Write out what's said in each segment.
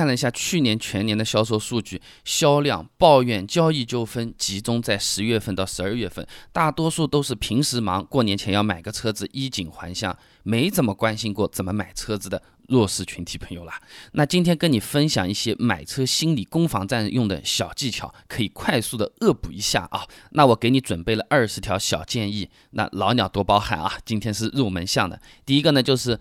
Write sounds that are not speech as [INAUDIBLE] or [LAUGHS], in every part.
看了一下去年全年的销售数据，销量、抱怨、交易纠纷集中在十月份到十二月份，大多数都是平时忙，过年前要买个车子，衣锦还乡，没怎么关心过怎么买车子的弱势群体朋友啦。那今天跟你分享一些买车心理攻防战用的小技巧，可以快速的恶补一下啊。那我给你准备了二十条小建议，那老鸟多包涵啊。今天是入门项的，第一个呢就是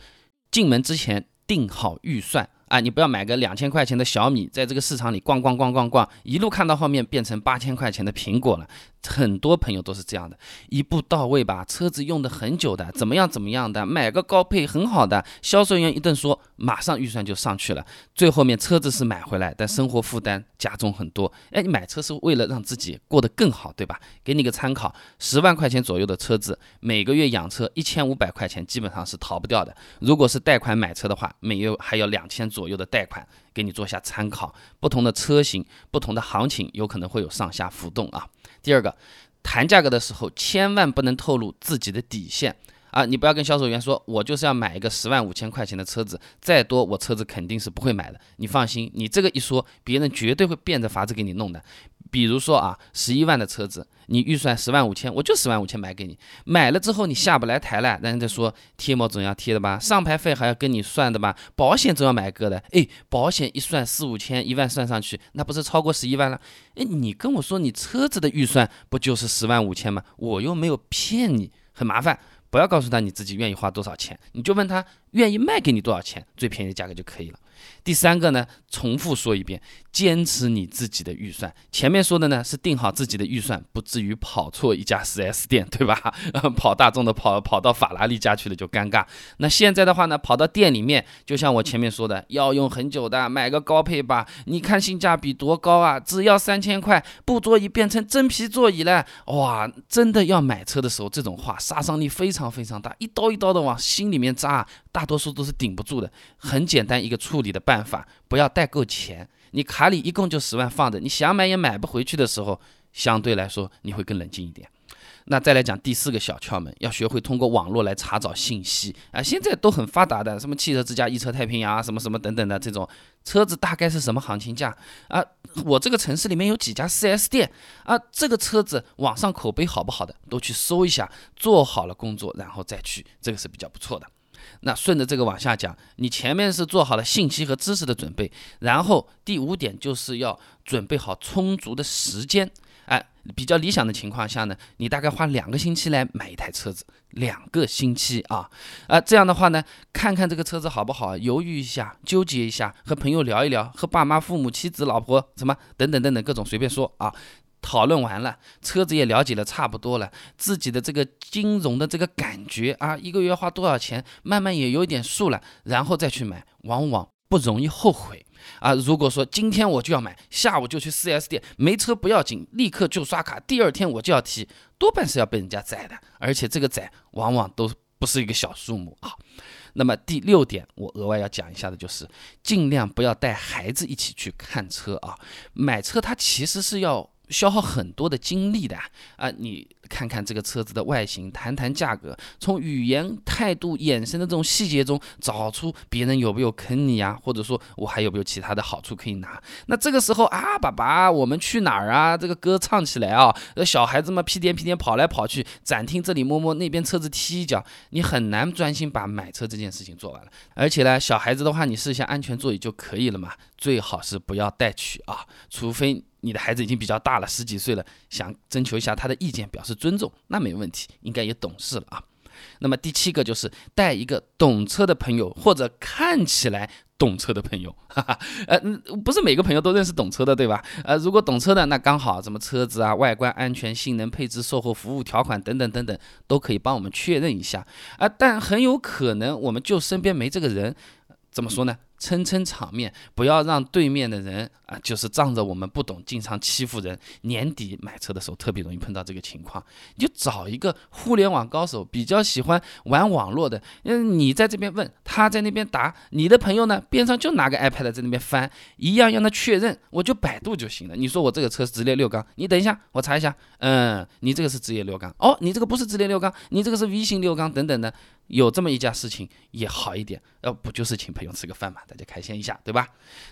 进门之前定好预算。啊，你不要买个两千块钱的小米，在这个市场里逛逛逛逛逛，一路看到后面变成八千块钱的苹果了。很多朋友都是这样的，一步到位吧，车子用的很久的，怎么样怎么样的，买个高配很好的，销售员一顿说，马上预算就上去了。最后面车子是买回来，但生活负担加重很多。哎，你买车是为了让自己过得更好，对吧？给你个参考，十万块钱左右的车子，每个月养车一千五百块钱，基本上是逃不掉的。如果是贷款买车的话，每月还要两千左右的贷款，给你做下参考。不同的车型，不同的行情，有可能会有上下浮动啊。第二个，谈价格的时候千万不能透露自己的底线啊！你不要跟销售员说，我就是要买一个十万五千块钱的车子，再多我车子肯定是不会买的。你放心，你这个一说，别人绝对会变着法子给你弄的。比如说啊，十一万的车子，你预算十万五千，我就十万五千买给你。买了之后你下不来台了，人家说贴膜总要贴的吧，上牌费还要跟你算的吧，保险总要买个的。哎，保险一算四五千，一万算上去，那不是超过十一万了？哎，你跟我说你车子的预算不就是十万五千吗？我又没有骗你，很麻烦。不要告诉他你自己愿意花多少钱，你就问他愿意卖给你多少钱，最便宜的价格就可以了。第三个呢，重复说一遍，坚持你自己的预算。前面说的呢是定好自己的预算，不至于跑错一家 4S 店，对吧？[LAUGHS] 跑大众的跑跑到法拉利家去了就尴尬。那现在的话呢，跑到店里面，就像我前面说的，要用很久的，买个高配吧。你看性价比多高啊，只要三千块，布座椅变成真皮座椅了。哇，真的要买车的时候，这种话杀伤力非常非常大，一刀一刀的往心里面扎。大多数都是顶不住的，很简单一个处理的办法，不要带够钱。你卡里一共就十万放着，你想买也买不回去的时候，相对来说你会更冷静一点。那再来讲第四个小窍门，要学会通过网络来查找信息啊，现在都很发达的，什么汽车之家、一车太平洋啊，什么什么等等的这种车子大概是什么行情价啊？我这个城市里面有几家 4S 店啊？这个车子网上口碑好不好的都去搜一下，做好了工作然后再去，这个是比较不错的。那顺着这个往下讲，你前面是做好了信息和知识的准备，然后第五点就是要准备好充足的时间。哎，比较理想的情况下呢，你大概花两个星期来买一台车子，两个星期啊，啊，这样的话呢，看看这个车子好不好，犹豫一下，纠结一下，和朋友聊一聊，和爸妈、父母、妻子、老婆什么等等等等各种随便说啊。讨论完了，车子也了解了差不多了，自己的这个金融的这个感觉啊，一个月花多少钱，慢慢也有点数了，然后再去买，往往不容易后悔啊。如果说今天我就要买，下午就去 4S 店，没车不要紧，立刻就刷卡，第二天我就要提，多半是要被人家宰的，而且这个宰往往都不是一个小数目啊。那么第六点，我额外要讲一下的就是，尽量不要带孩子一起去看车啊。买车它其实是要。消耗很多的精力的啊！你看看这个车子的外形，谈谈价格，从语言、态度、眼神的这种细节中找出别人有没有坑你呀，或者说我还有没有其他的好处可以拿。那这个时候啊，爸爸，我们去哪儿啊？这个歌唱起来啊！那小孩子嘛，屁颠屁颠跑来跑去，展厅这里摸摸，那边车子踢一脚，你很难专心把买车这件事情做完了。而且呢，小孩子的话，你试一下安全座椅就可以了嘛，最好是不要带去啊，除非。你的孩子已经比较大了，十几岁了，想征求一下他的意见，表示尊重，那没问题，应该也懂事了啊。那么第七个就是带一个懂车的朋友，或者看起来懂车的朋友，[LAUGHS] 哈哈，呃，不是每个朋友都认识懂车的，对吧？呃，如果懂车的，那刚好，什么车子啊、外观、安全、性能、配置、售后服务条款等等等等，都可以帮我们确认一下啊。但很有可能我们就身边没这个人，怎么说呢？撑撑场面，不要让对面的人啊，就是仗着我们不懂，经常欺负人。年底买车的时候特别容易碰到这个情况，你就找一个互联网高手，比较喜欢玩网络的。嗯，你在这边问，他在那边答，你的朋友呢边上就拿个 iPad 在那边翻，一样样的确认，我就百度就行了。你说我这个车是直列六缸，你等一下，我查一下。嗯，你这个是直列六缸，哦，你这个不是直列六缸，你这个是 V 型六缸等等的。有这么一家事情也好一点，要不就是请朋友吃个饭嘛，大家开心一下，对吧？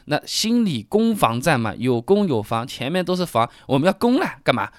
那心理攻防战嘛，有攻有防，前面都是防，我们要攻了，干嘛？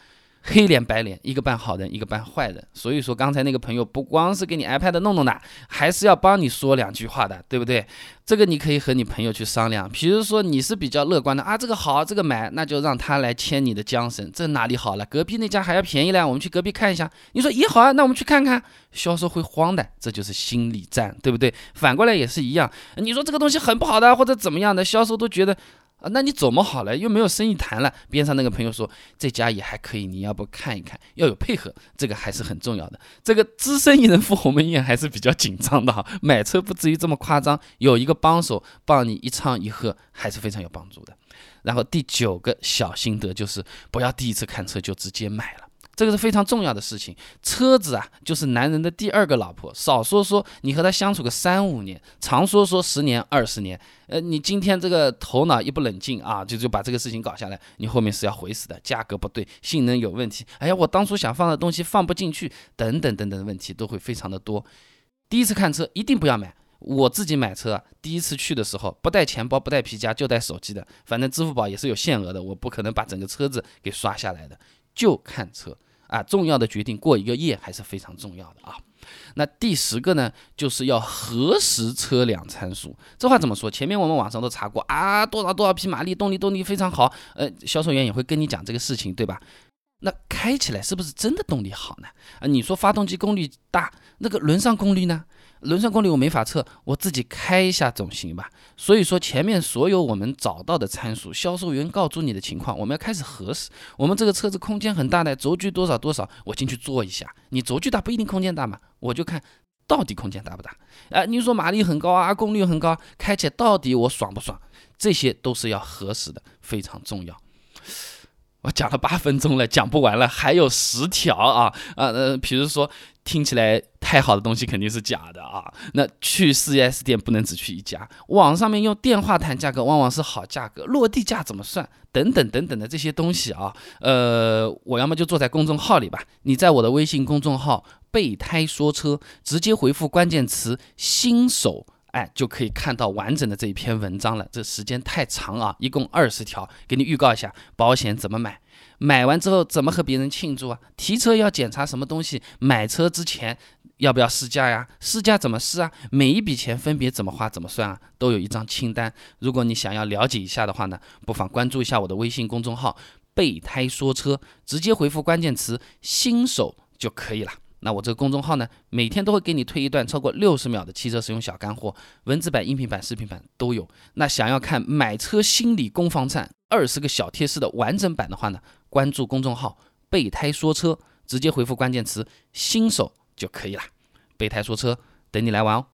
黑脸白脸，一个扮好人，一个扮坏人。所以说，刚才那个朋友不光是给你 iPad 弄弄的，还是要帮你说两句话的，对不对？这个你可以和你朋友去商量。比如说你是比较乐观的啊，这个好，这个买，那就让他来牵你的缰绳。这哪里好了？隔壁那家还要便宜嘞，我们去隔壁看一下。你说也好啊，那我们去看看。销售会慌的，这就是心理战，对不对？反过来也是一样。你说这个东西很不好的，或者怎么样的，销售都觉得。啊，那你怎么好了？又没有生意谈了。边上那个朋友说这家也还可以，你要不看一看？要有配合，这个还是很重要的。这个资深艺人 [LAUGHS] 赴鸿门宴还是比较紧张的哈。买车不至于这么夸张，有一个帮手帮你一唱一和，还是非常有帮助的。然后第九个小心得就是不要第一次看车就直接买了。这个是非常重要的事情，车子啊，就是男人的第二个老婆。少说说你和他相处个三五年，常说说十年二十年。呃，你今天这个头脑一不冷静啊，就就把这个事情搞下来，你后面是要悔死的。价格不对，性能有问题，哎呀，我当初想放的东西放不进去，等等等等的问题都会非常的多。第一次看车一定不要买。我自己买车，第一次去的时候不带钱包，不带皮夹，就带手机的，反正支付宝也是有限额的，我不可能把整个车子给刷下来的，就看车。啊，重要的决定过一个夜还是非常重要的啊。那第十个呢，就是要核实车辆参数。这话怎么说？前面我们网上都查过啊，多少多少匹马力，动力动力非常好。呃，销售员也会跟你讲这个事情，对吧？那开起来是不是真的动力好呢？啊，你说发动机功率大，那个轮上功率呢？轮上功率我没法测，我自己开一下总行吧。所以说前面所有我们找到的参数，销售员告诉你的情况，我们要开始核实。我们这个车子空间很大的，轴距多少多少，我进去坐一下。你轴距大不一定空间大嘛，我就看到底空间大不大。哎，你说马力很高啊，功率很高，开起来到底我爽不爽？这些都是要核实的，非常重要。我讲了八分钟了，讲不完了，还有十条啊啊呃，比如说听起来太好的东西肯定是假的啊。那去 4S 店不能只去一家，网上面用电话谈价格往往是好价格，落地价怎么算？等等等等的这些东西啊，呃，我要么就坐在公众号里吧，你在我的微信公众号“备胎说车”直接回复关键词“新手”。哎，就可以看到完整的这一篇文章了。这时间太长啊，一共二十条，给你预告一下，保险怎么买，买完之后怎么和别人庆祝啊？提车要检查什么东西？买车之前要不要试驾呀？试驾怎么试啊？每一笔钱分别怎么花，怎么算啊？都有一张清单。如果你想要了解一下的话呢，不妨关注一下我的微信公众号“备胎说车”，直接回复关键词“新手”就可以了。那我这个公众号呢，每天都会给你推一段超过六十秒的汽车使用小干货，文字版、音频版、视频版都有。那想要看买车心理攻防战二十个小贴士的完整版的话呢，关注公众号“备胎说车”，直接回复关键词“新手”就可以了。备胎说车，等你来玩哦。